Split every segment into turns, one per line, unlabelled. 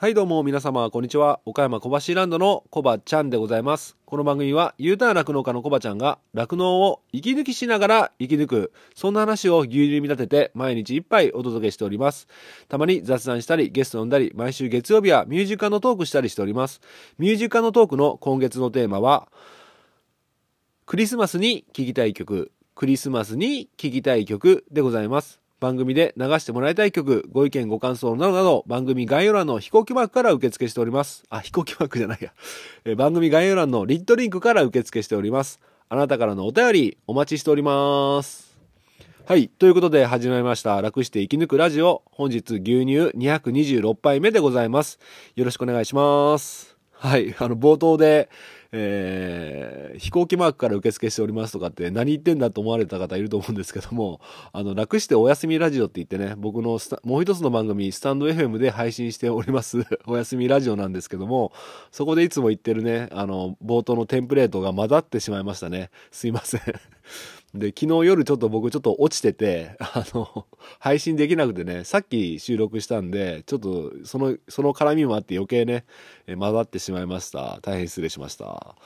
はいどうも皆様こんにちは。岡山小橋ランドのコバちゃんでございます。この番組は U ターン酪農家のコバちゃんが酪農を息抜きしながら生き抜くそんな話を牛乳に見立てて毎日いっぱいお届けしております。たまに雑談したりゲスト呼んだり毎週月曜日はミュージカルのトークしたりしております。ミュージカルのトークの今月のテーマはクリスマスに聴きたい曲クリスマスに聴きたい曲でございます。番組で流してもらいたい曲、ご意見ご感想などなど、番組概要欄の飛行機マークから受付しております。あ、飛行機マークじゃないや。え番組概要欄のリットリンクから受付しております。あなたからのお便りお待ちしております。はい。ということで始まりました。楽して生き抜くラジオ。本日牛乳226杯目でございます。よろしくお願いします。はい。あの、冒頭で、えー、飛行機マークから受付しておりますとかって何言ってんだと思われた方いると思うんですけども、あの、楽しておやすみラジオって言ってね、僕のもう一つの番組、スタンド FM で配信しております おやすみラジオなんですけども、そこでいつも言ってるね、あの、冒頭のテンプレートが混ざってしまいましたね。すいませんで、昨日夜ちょっと僕ちょっと落ちてて、あの、配信できなくてね、さっき収録したんで、ちょっとその、その絡みもあって余計ね、え混ざってしまいました。大変失礼しました。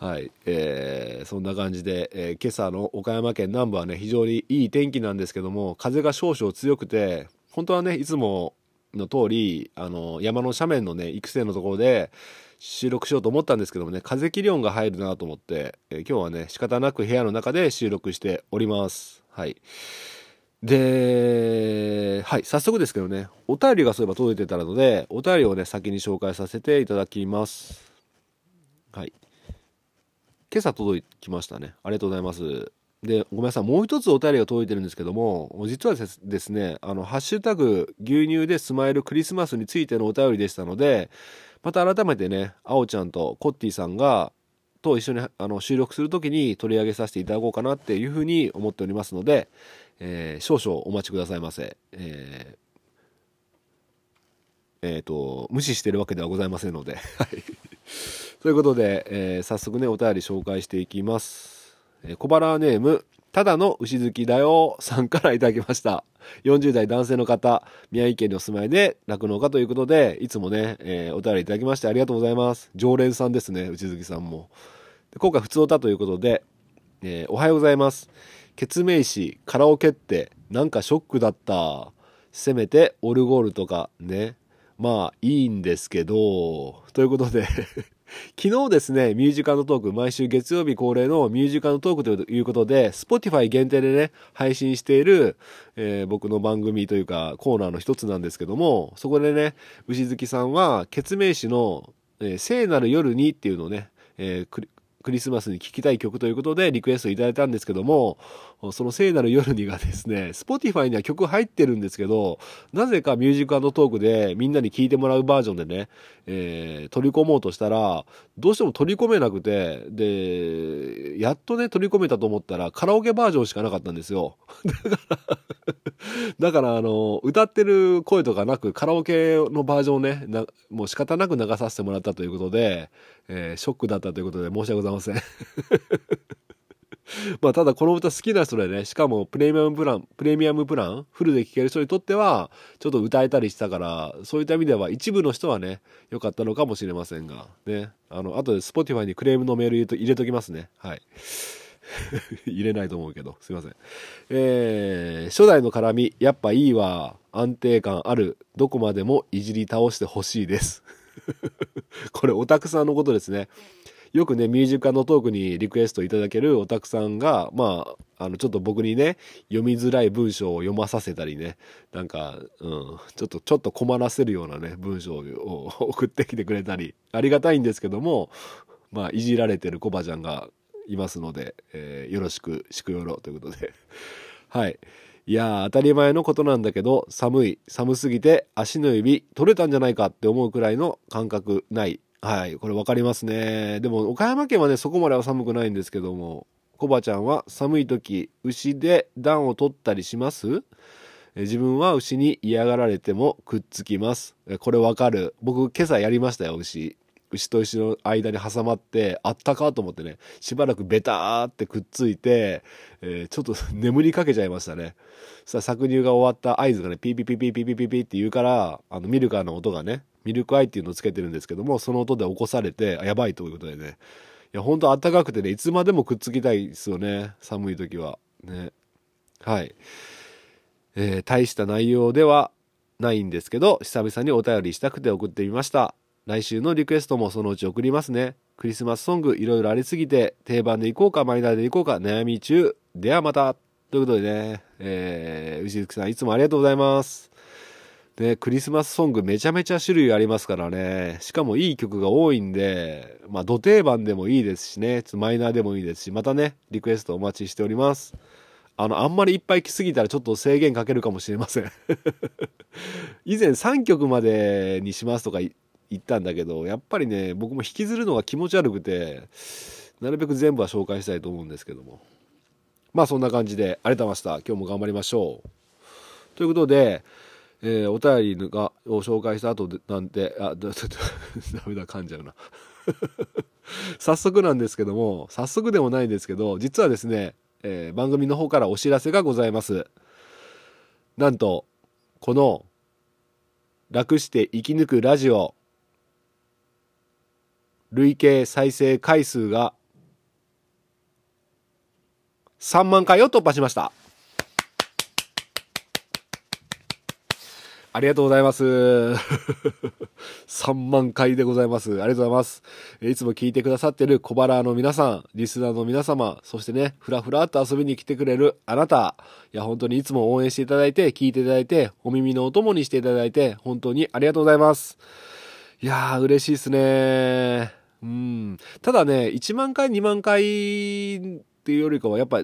はい、えー、そんな感じで、えー、今朝の岡山県南部はね、非常にいい天気なんですけども、風が少々強くて、本当はね、いつもの通り、あの、山の斜面のね、育成のところで、収録しようと思ったんですけどもね、風切り音が入るなと思って、えー、今日はね、仕方なく部屋の中で収録しております。はい。で、はい、早速ですけどね、お便りがそういえば届いてたので、お便りをね、先に紹介させていただきます。はい。今朝届きましたね。ありがとうございます。で、ごめんなさい。もう一つお便りが届いてるんですけども、実はですね、あの、ハッシュタグ、牛乳でスマイルクリスマスについてのお便りでしたので、また改めてね、あおちゃんとコッティさんが、と一緒にあの収録するときに取り上げさせていただこうかなっていうふうに思っておりますので、えー、少々お待ちくださいませ。えー、えー、と、無視してるわけではございませんので。ということで、えー、早速ね、お便り紹介していきます。え、小腹ネーム、ただの牛好きだよさんからいただきました。40代男性の方、宮城県にお住まいで酪農家ということで、いつもね、えー、お便りいただきましてありがとうございます。常連さんですね、内月さんも。で今回、普通歌ということで、えー、おはようございます。決命詞、カラオケって、なんかショックだった。せめて、オルゴールとかね。まあ、いいんですけど、ということで昨日ですね、ミュージカルトーク、毎週月曜日恒例のミュージカルトークということで、Spotify 限定でね、配信している、えー、僕の番組というか、コーナーの一つなんですけども、そこでね、牛月さんは、ケツメイシの、えー、聖なる夜にっていうのをね、えー、クリスマスに聴きたい曲ということでリクエストいただいたんですけども、その聖なる夜にがですね、Spotify には曲入ってるんですけど、なぜか Music Talk でみんなに聴いてもらうバージョンでね、えー、取り込もうとしたら、どうしても取り込めなくて、で、やっとね、取り込めたと思ったらカラオケバージョンしかなかったんですよ。だからだからあの、歌ってる声とかなくカラオケのバージョンをね、もう仕方なく流させてもらったということで、えー、ショックだったということで申し訳ございません まあ、ただこの歌好きな人でね、しかもプレミアムプラン、プレミアムプラン、フルで聴ける人にとっては、ちょっと歌えたりしたから、そういった意味では一部の人はね、良かったのかもしれませんが、ね。あの、後で Spotify にクレームのメール入れと入れときますね。はい。入れないと思うけど、すいません。えー、初代の絡み、やっぱいいわ。安定感ある。どこまでもいじり倒してほしいです。これオタクさんのことですね。よくね、ミュージカルのトークにリクエストいただけるオタクさんが、まあ、あの、ちょっと僕にね、読みづらい文章を読まさせたりね、なんか、うん、ちょっと、ちょっと困らせるようなね、文章を送ってきてくれたり、ありがたいんですけども、まあ、いじられてるコバちゃんがいますので、えー、よろしく、しくよろということで。はい。いや当たり前のことなんだけど、寒い。寒すぎて足の指取れたんじゃないかって思うくらいの感覚ない。はい。これ分かりますね。でも、岡山県はね、そこまでは寒くないんですけども、コバちゃんは寒い時、牛で暖を取ったりします？自分は牛に嫌がられてもくっつきます。これわかる？僕今朝やりましたよ、牛。牛と牛の間に挟まってあったかと思ってねしばらくベターってくっついて、えー、ちょっと 眠りかけちゃいましたねさあ搾乳が終わった合図がねピーピーピーピーピーピーピーって言うからあのミルカーの音がねミルクアイっていうのをつけてるんですけども、その音で起こされて、やばいということでね。いや、ほんと暖かくてね、いつまでもくっつきたいですよね。寒い時は。ね。はい。えー、大した内容ではないんですけど、久々にお便りしたくて送ってみました。来週のリクエストもそのうち送りますね。クリスマスソングいろいろありすぎて、定番でいこうかマイナーでいこうか悩み中。ではまた。ということでね、えー、牛月さんいつもありがとうございます。で、クリスマスソングめちゃめちゃ種類ありますからね。しかもいい曲が多いんで、まあ、土定番でもいいですしね、マイナーでもいいですし、またね、リクエストお待ちしております。あの、あんまりいっぱい来すぎたらちょっと制限かけるかもしれません 以前3曲までにしますとか言ったんだけど、やっぱりね、僕も引きずるのが気持ち悪くて、なるべく全部は紹介したいと思うんですけども。まあそんな感じで、ありがとうございました。今日も頑張りましょう。ということで、えー、お便りがを紹介した後でなんて、あ、だ、だ、ダメだ、噛んじゃうな。早速なんですけども、早速でもないんですけど、実はですね、えー、番組の方からお知らせがございます。なんと、この、楽して生き抜くラジオ、累計再生回数が3万回を突破しました。ありがとうございます。3万回でございます。ありがとうございます。いつも聞いてくださってる小腹の皆さん、リスナーの皆様、そしてね、ふらふらっと遊びに来てくれるあなた、いや、本当にいつも応援していただいて、聞いていただいて、お耳のお供にしていただいて、本当にありがとうございます。いやー、嬉しいですね。うん。ただね、1万回、2万回っていうよりかはやっぱ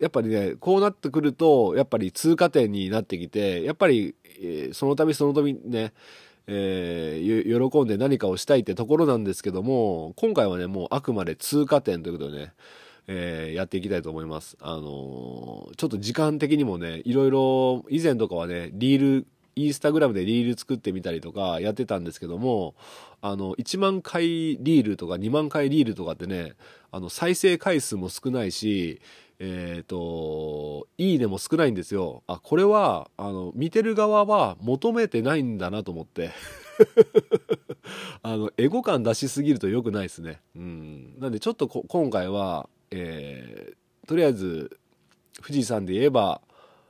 やっぱりねこうなってくるとやっぱり通過点になってきてやっぱり、えー、その度その度ねえー、喜んで何かをしたいってところなんですけども今回はねもうあくまで通過点ということでね、えー、やっていきたいと思います。あのー、ちょっと時間的にもねいろいろ以前とかはねリールインスタグラムでリール作ってみたりとかやってたんですけどもあの1万回リールとか2万回リールとかってねあの再生回数も少ないしえっ、ー、と、いいねも少ないんですよ。あ、これは、あの、見てる側は求めてないんだなと思って。あの、エゴ感出しすぎると良くないですね。うん。なんでちょっと今回は、えー、とりあえず、富士山で言えば、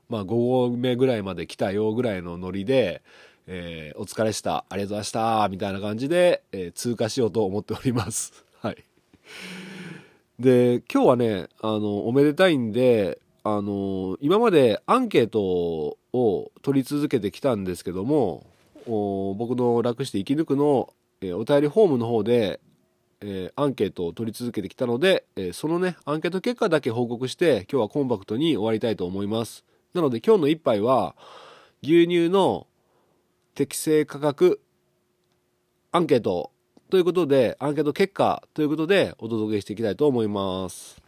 まあ5合目ぐらいまで来たよぐらいのノリで、えー、お疲れした、ありがとうございました、みたいな感じで、えー、通過しようと思っております。はい。で、今日はね、あの、おめでたいんで、あの、今までアンケートを取り続けてきたんですけども、僕の楽して生き抜くの、えー、お便りフォームの方で、えー、アンケートを取り続けてきたので、えー、そのね、アンケート結果だけ報告して、今日はコンパクトに終わりたいと思います。なので今日の一杯は、牛乳の適正価格アンケートということで、アンケート結果ということでお届けしていきたいと思います。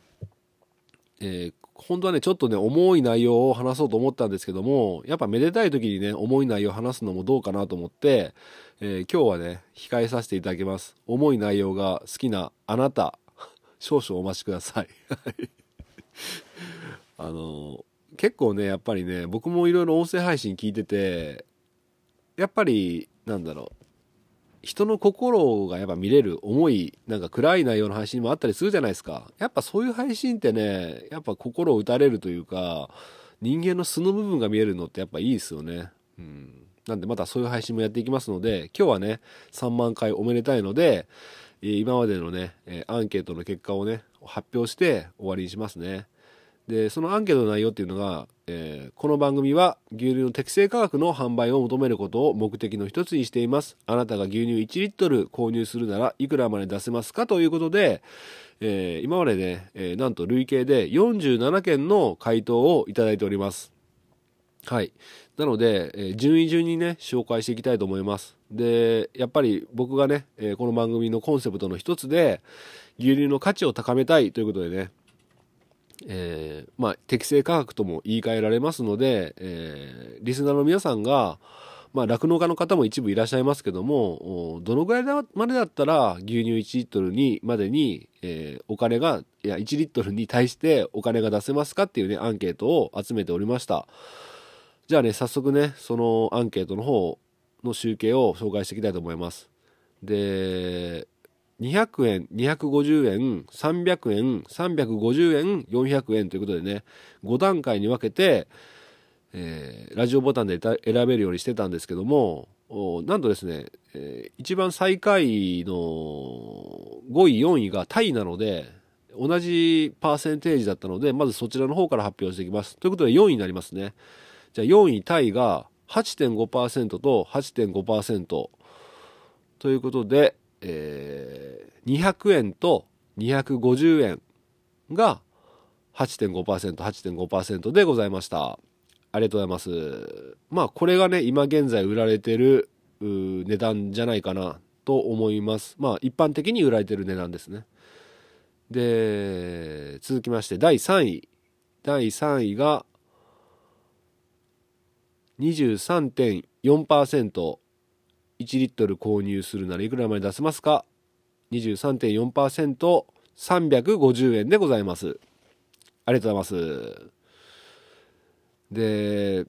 えー、本当はね、ちょっとね、重い内容を話そうと思ったんですけども、やっぱめでたい時にね、重い内容を話すのもどうかなと思って、えー、今日はね、控えさせていただきます。重い内容が好きなあなた、少々お待ちください。あの結構ね、やっぱりね、僕もいろいろ音声配信聞いてて、やっぱり、なんだろう、人の心がやっぱ見れる重いなんか暗い内容の配信もあったりするじゃないですか。やっぱそういう配信ってねやっぱ心を打たれるというか人間の素の部分が見えるのってやっぱいいですよね。うん。なんでまたそういう配信もやっていきますので今日はね3万回おめでたいので今までのねアンケートの結果をね発表して終わりにしますね。でそのアンケートの内容っていうのが、えー、この番組は牛乳の適正価格の販売を求めることを目的の一つにしています。あなたが牛乳1リットル購入するならいくらまで出せますかということで、えー、今までね、えー、なんと累計で47件の回答をいただいております。はい。なので、えー、順位順にね紹介していきたいと思います。でやっぱり僕がね、えこの番組のコンセプトの一つで牛乳の価値を高めたいということでねえー、まあ、適正価格とも言い換えられますので、えー、リスナーの皆さんが、まあ、酪農家の方も一部いらっしゃいますけども、どのぐらいまでだったら牛乳1リットルにまでに、えー、お金が、いや、1リットルに対してお金が出せますかっていうね、アンケートを集めておりました。じゃあね、早速ね、そのアンケートの方、の集計を紹介していきたいと思いますで200円250円300円350円400円ということでね5段階に分けて、えー、ラジオボタンで選べるようにしてたんですけどもなんとですね、えー、一番最下位の5位4位がタイなので同じパーセンテージだったのでまずそちらの方から発表していきます。ということで4位になりますね。じゃあ4位タイが8.5%と8.5%ということで、えー、200円と250円が8.5%、8.5%でございました。ありがとうございます。まあ、これがね、今現在売られてる値段じゃないかなと思います。まあ、一般的に売られてる値段ですね。で、続きまして、第3位。第3位が、23.4%。1リットル購入するならいくらまで出せますか ?23.4%、350円でございます。ありがとうございます。で、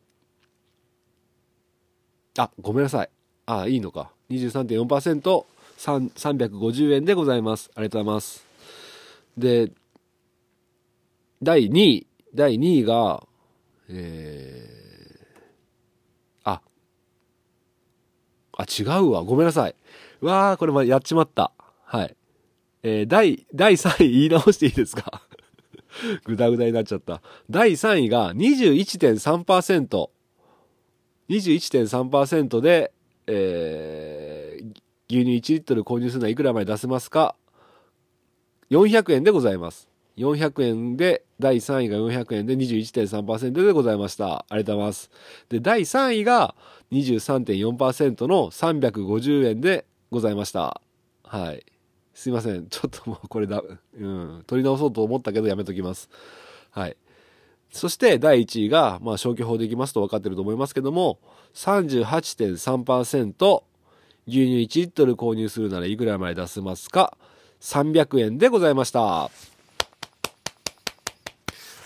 あ、ごめんなさい。あ、いいのか。23.4%、350円でございます。ありがとうございます。で、第2位、第2位が、えー、あ、違うわ。ごめんなさい。わー、これまやっちまった。はい。えー、第、第3位言い直していいですか？ぐだぐだになっちゃった。第3位が21.3%。21.3%で、えー、牛乳1リットル購入するのはいくらまで出せますか ?400 円でございます。400円で、第3位が400円で21.3%でございました。ありがとうございます。で、第3位が23.4%の350円でございました。はい。すいません。ちょっともうこれだ、うん、取り直そうと思ったけどやめときます。はい。そして第1位が、まあ消去法でいきますと分かってると思いますけども、38.3%、牛乳1リットル購入するならいくらまで出せますか ?300 円でございました。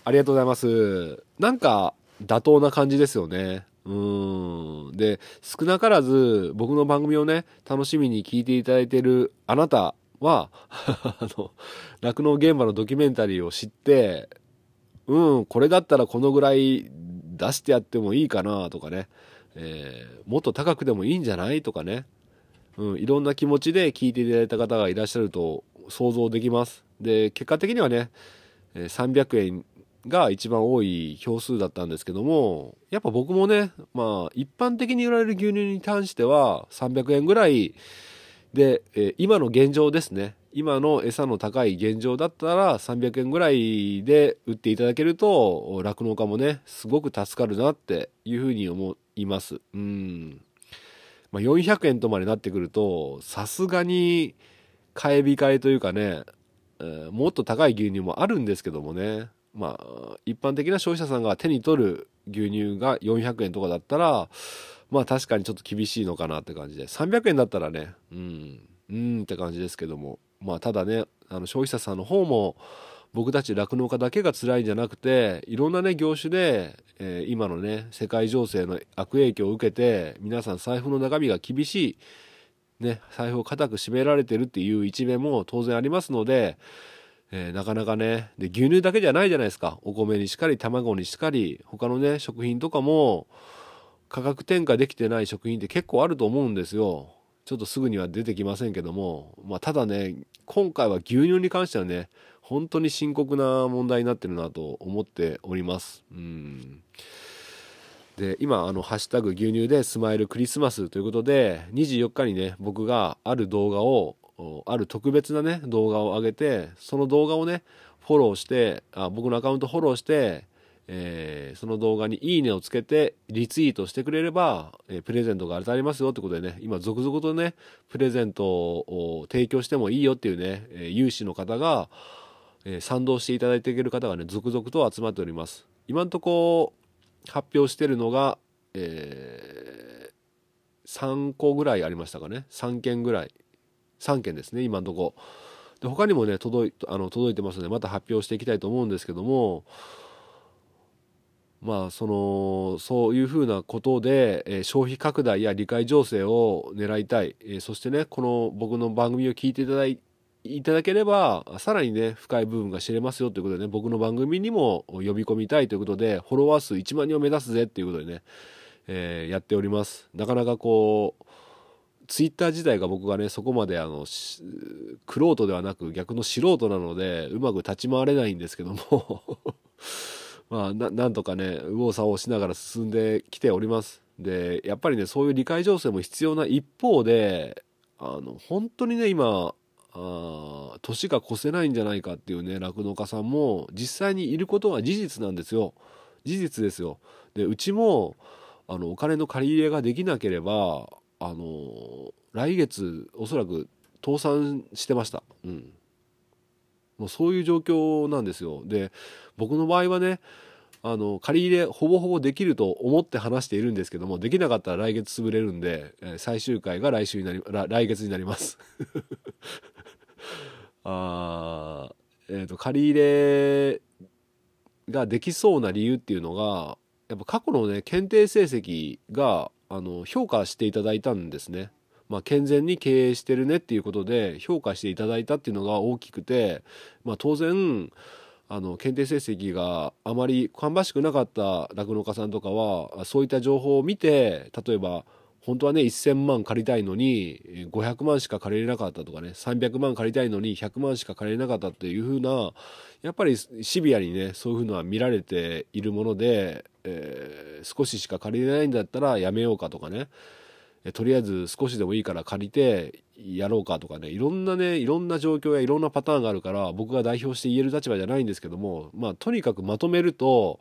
ありがとうございます。なんか、妥当な感じですよね。うん。で、少なからず僕の番組をね、楽しみに聞いていただいているあなたは、あの、酪農現場のドキュメンタリーを知って、うん、これだったらこのぐらい出してやってもいいかなとかね、えー、もっと高くでもいいんじゃないとかね、うん、いろんな気持ちで聞いていただいた方がいらっしゃると想像できます。で、結果的にはね、300円が一番多い票数だったんですけども、やっぱ僕もね、まあ、一般的に売られる牛乳に関しては、300円ぐらいで、え今の現状ですね。今の餌の高い現状だったら300円ぐらいで売っていただけると、酪農家もね、すごく助かるなっていうふうに思います。うん。まあ、400円とまでなってくると、さすがに買い控えというかね、えー、もっと高い牛乳もあるんですけどもね、まあ、一般的な消費者さんが手に取る牛乳が400円とかだったら、まあ確かにちょっと厳しいのかなって感じで、300円だったらね、うん、うんって感じですけども、まあただね、あの消費者さんの方も、僕たち酪農家だけが辛いんじゃなくて、いろんなね、業種で、えー、今のね、世界情勢の悪影響を受けて、皆さん財布の中身が厳しい、ね、財布を固く締められてるっていう一面も当然ありますので、えー、なかなかねで牛乳だけじゃないじゃないですか。お米にしかり卵にしかり他のね食品とかも価格転嫁できてない食品って結構あると思うんですよ。ちょっとすぐには出てきませんけども、まあ、ただね今回は牛乳に関してはね本当に深刻な問題になってるなと思っております。うん。で今あの「ハッシュタグ牛乳でスマイルクリスマス」ということで24日にね僕がある動画をある特別なね動画を上げてその動画をねフォローしてあ僕のアカウントフォローして、えー、その動画に「いいね」をつけてリツイートしてくれれば、えー、プレゼントが当たりますよってことでね今続々とねプレゼントを提供してもいいよっていうね、えー、有志の方が、え賛同していただいている方がね続々と集まっております。今んとこ発表してるのが、え3個ぐらいありましたかね。3件ぐらい。3件ですね今のとこ。で他にもね届いあの届いてますのでまた発表していきたいと思うんですけども。まあそのそういうふうなことで、え消費拡大や理解情勢を狙いたい、えそしてねこの僕の番組を聞いていただいいただければさらにね深い部分が知れますよということでね僕の番組にも呼び込みたいということでフォロワー数1万人を目指すぜっていうことでね、えーやっております。なかなかこうツイッター自体が僕がねそこまであのしクロートではなく逆の素人なのでうまく立ち回れないんですけども。まあなんとかね右往左往しながら進んできております。でやっぱりねそういう理解情勢も必要な一方であの本当にね今あ年が越せないんじゃないかっていうね酪農家さんも実際にいることは事実なんですよ。事実ですよ。でうちもあのお金の借り入れができなければあの来月おそらく倒産してました。うん。もうそういう状況なんですよ。で僕の場合はねあの借り入れほぼほぼできると思って話しているんですけどもできなかったら来月潰れるんで、え最終回が来週になりら来月になります。あーえーと借り入れができそうな理由っていうのがやっぱ過去のね検定成績があの評価していただいたんですね。まあ、健全に経営してるねっていうことで評価していただいたっていうのが大きくて、まあ、当然あの検定成績があまり芳しくなかった酪農家さんとかはそういった情報を見て例えば本当はね1,000万借りたいのに500万しか借りれなかったとかね300万借りたいのに100万しか借りれなかったっていう風なやっぱりシビアにねそういう風のは見られているもので、えー少ししか借りれないんだったらやめようかとかねとりあえず少しでもいいから借りてやろうかとかねいろんなねいろんな状況やいろんなパターンがあるから僕が代表して言える立場じゃないんですけどもまあとにかくまとめると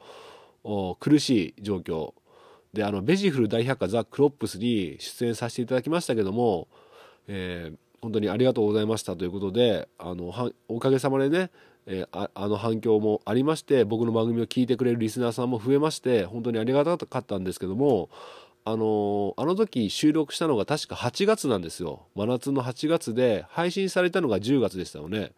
苦しい状況であのベジフル大百科ザ・クロップスに出演させていただきましたけども、えー本当にありがとうございましたということであのおかげさまでねえーあの反響もありまして僕の番組を聞いてくれるリスナーさんも増えまして本当にありがたかったんですけどもあのあの時収録したのが確か8月なんですよ。真夏の8月で配信されたのが10月でしたよね。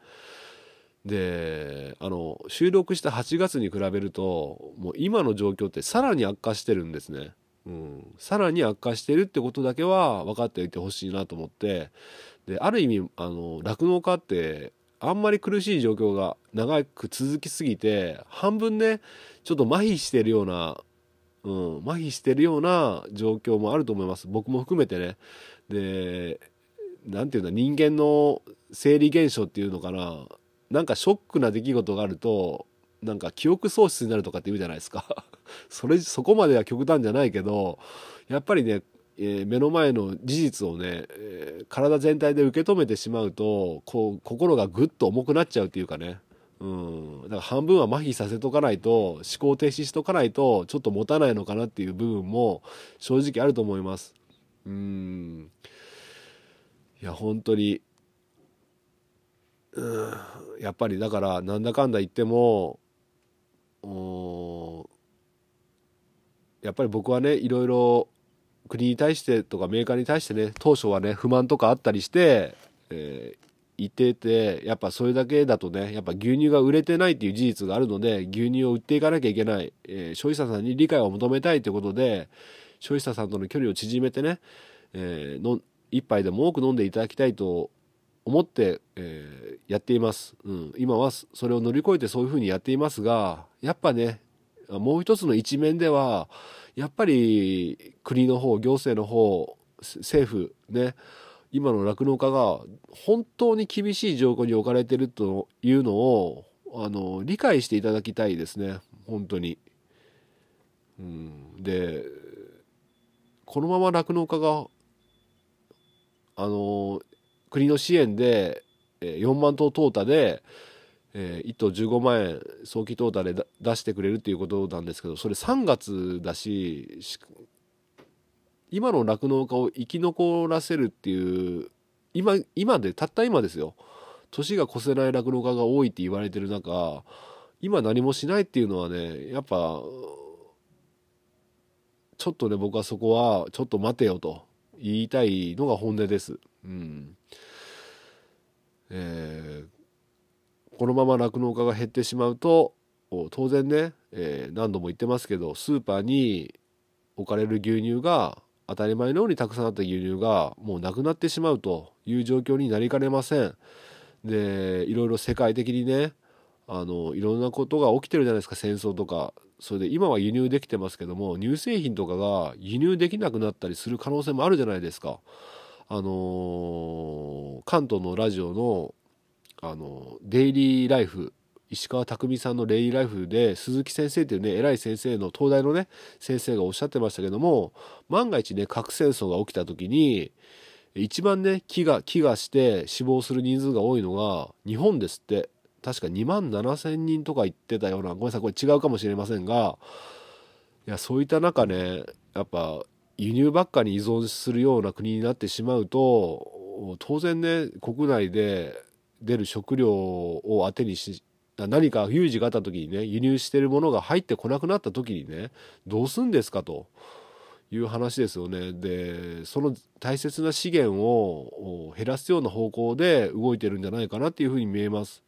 であの収録した8月に比べるともう今の状況ってさらに悪化してるんですね、うん、さらに悪化してるってことだけは分かっておいてほしいなと思って。である意味あの酪農家ってあんまり苦しい状況が長く続きすぎて半分ねちょっと麻痺してるような、うん、麻痺してるような状況もあると思います。僕も含めてね。でなんていうんだ人間の生理現象っていうのかな。なんかショックな出来事があるとなんか記憶喪失になるとかって言うじゃないですか。それそこまでは極端じゃないけどやっぱりね、えー目の前の事実をね、えー体全体で受け止めてしまうとこう心がぐっと重くなっちゃうっていうかね。うん、だから半分は麻痺させとかないと思考停止しとかないとちょっと持たないのかなっていう部分も正直あると思います。うん。いや本当にうん。やっぱりだからなんだかんだ言ってもやっぱり僕はねいろいろ国に対してとかメーカーに対してね当初はね不満とかあったりして、えー言っててやっぱそれだけだとねやっぱ牛乳が売れてないっていう事実があるので牛乳を売っていかなきゃいけない、えー消費者さんに理解を求めたいということで消費者さんとの距離を縮めてね、えーの一杯でも多く飲んでいただきたいと思って、えーやっています、うん、今はそれを乗り越えてそういうふうにやっていますがやっぱねもう一つの一面ではやっぱり国の方行政の方政府ね今の酪農家が本当に厳しい状況に置かれてるというのをあの理解していただきたいですね。本当に。うん、でこのまま酪農家があの国の支援でえ4万頭淘汰で、え1頭15万円早期淘汰で出してくれるっていうことなんですけどそれ3月だしし今の酪農家を生き残らせるっていう今今でたった今ですよ年が越せない酪農家が多いって言われてる中今何もしないっていうのはねやっぱちょっとね僕はそこはちょっと待てよと言いたいのが本音です。うんえーこのまま酪農家が減ってしまうと当然ね、えー、何度も言ってますけどスーパーに置かれる牛乳が当たり前のようにたくさんあった牛乳がもうなくなってしまうという状況になりかねません。でいろいろ世界的にねあのいろんなことが起きてるじゃないですか戦争とかそれで今は輸入できてますけども乳製品とかが輸入できなくなったりする可能性もあるじゃないですか。あの関東のラジオのあのデイリーライフ石川匠さんの「レイライフ」で鈴木先生っていうね偉い先生の東大のね先生がおっしゃってましたけども万が一ね核戦争が起きた時に一番ね飢餓飢餓して死亡する人数が多いのが日本ですって。確か2万7,000人とか言ってたような。ごめんなさいこれ違うかもしれませんが。いやそういった中ねやっぱ輸入ばっかに依存するような国になってしまうと当然ね国内で出る食料を当てにし何か有事があった時にね輸入してるものが入ってこなくなった時にねどうすんですかと。いう話ですよね。でその大切な資源を減らすような方向で動いてるんじゃないかなっていうふうに見えます。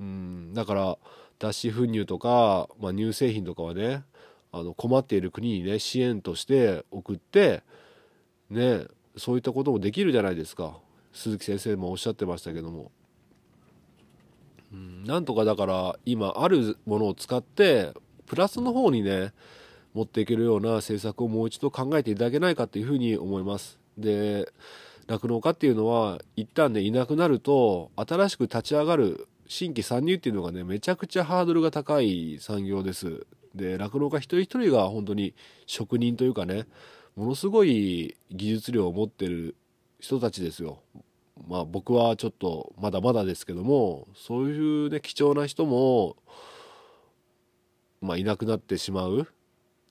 うんだから脱脂粉乳とか、まあ、乳製品とかはねあの困っている国にね支援として送ってねそういったこともできるじゃないですか鈴木先生もおっしゃってましたけども。うん、なんとかだから今あるものを使ってプラスの方にね持っていけるような政策をもう一度考えていただけないかというふうに思います。で酪農家っていうのは一旦ねいなくなると新しく立ち上がる新規参入っていうのがねめちゃくちゃハードルが高い産業です。で酪農家一人一人が本当に職人というかねものすごい技術量を持ってる人たちですよ。まあ僕はちょっとまだまだですけどもそういうね貴重な人も、まあ、いなくなってしまうっ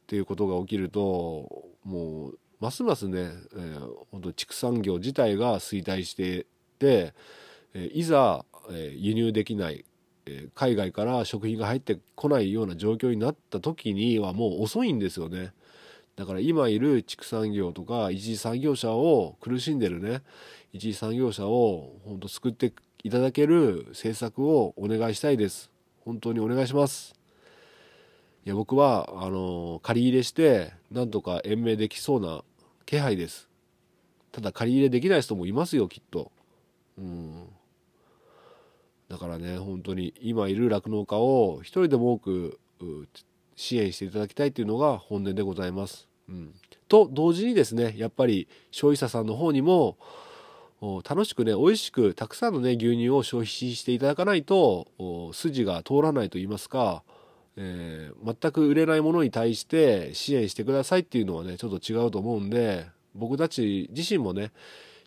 ていうことが起きるともうますますね、えー、本当畜産業自体が衰退してて、えー、いざ、えー、輸入できない、海外から食品が入ってこないような状況になった時にはもう遅いんですよね。だから今いる畜産業とか一次産業者を苦しんでるね。一次産業者を本当救っていただける政策をお願いしたいです。本当にお願いします。いや僕はあの借り入れしてなんとか延命できそうな気配です。ただ借り入れできない人もいますよきっと。うん。だからね本当に今いる酪農家を一人でも多く支援していただきたいというのが本音でございます。うん、と同時にですねやっぱり消費者さんの方にも楽しくね美味しくたくさんのね牛乳を消費していただかないと筋が通らないと言いますか、えー、全く売れないものに対して支援してくださいっていうのはねちょっと違うと思うんで僕たち自身もね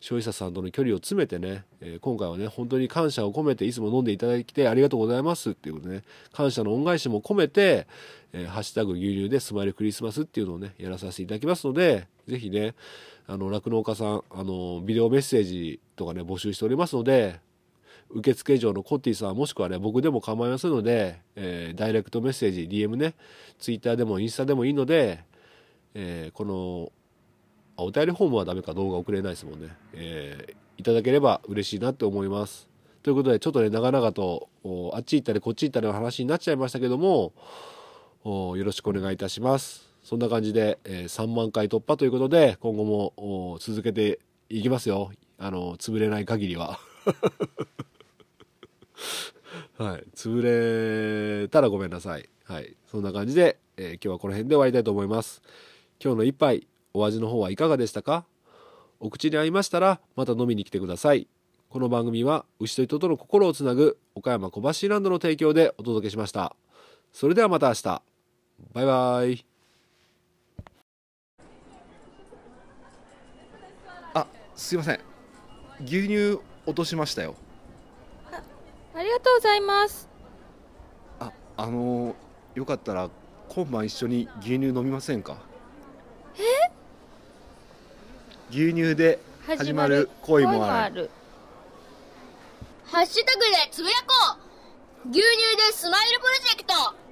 消費者さんとの距離を詰めてね、えー、今回はね本当に感謝を込めていつも飲んでいただいてありがとうございますっていうことね感謝の恩返しも込めて、えー、ハッシュタグ牛乳でスマイルクリスマスっていうのをねやらさせていただきますのでぜひね酪農家さんあのビデオメッセージとかね募集しておりますので受付上のコッティさんもしくはね僕でも構いませんので、えー、ダイレクトメッセージ DM ねツイッターでもインスタでもいいので、えー、このあお便りフォームはダメか動画送れないですもんね、えー、いただければ嬉しいなって思います。ということでちょっとね長々とあっち行ったりこっち行ったりの話になっちゃいましたけどもよろしくお願いいたします。そんな感じで、えー、3万回突破ということで今後も続けていきますよ。あの潰れない限りは。はい。潰れたらごめんなさい。はい。そんな感じで、えー、今日はこの辺で終わりたいと思います。今日の一杯お味の方はいかがでしたか？お口に合いましたらまた飲みに来てください。この番組は牛と人との心をつなぐ岡山小橋ランドの提供でお届けしました。それではまた明日。バイバイ。
あ、すいません。牛乳落としましたよ。
あ、ありがとうございます。
あ、あのよかったら今晩一緒に牛乳飲みませんか
え
牛乳で始まる恋もある。
ハッシュタグでつぶやこう。牛乳でスマイルプロジェクト。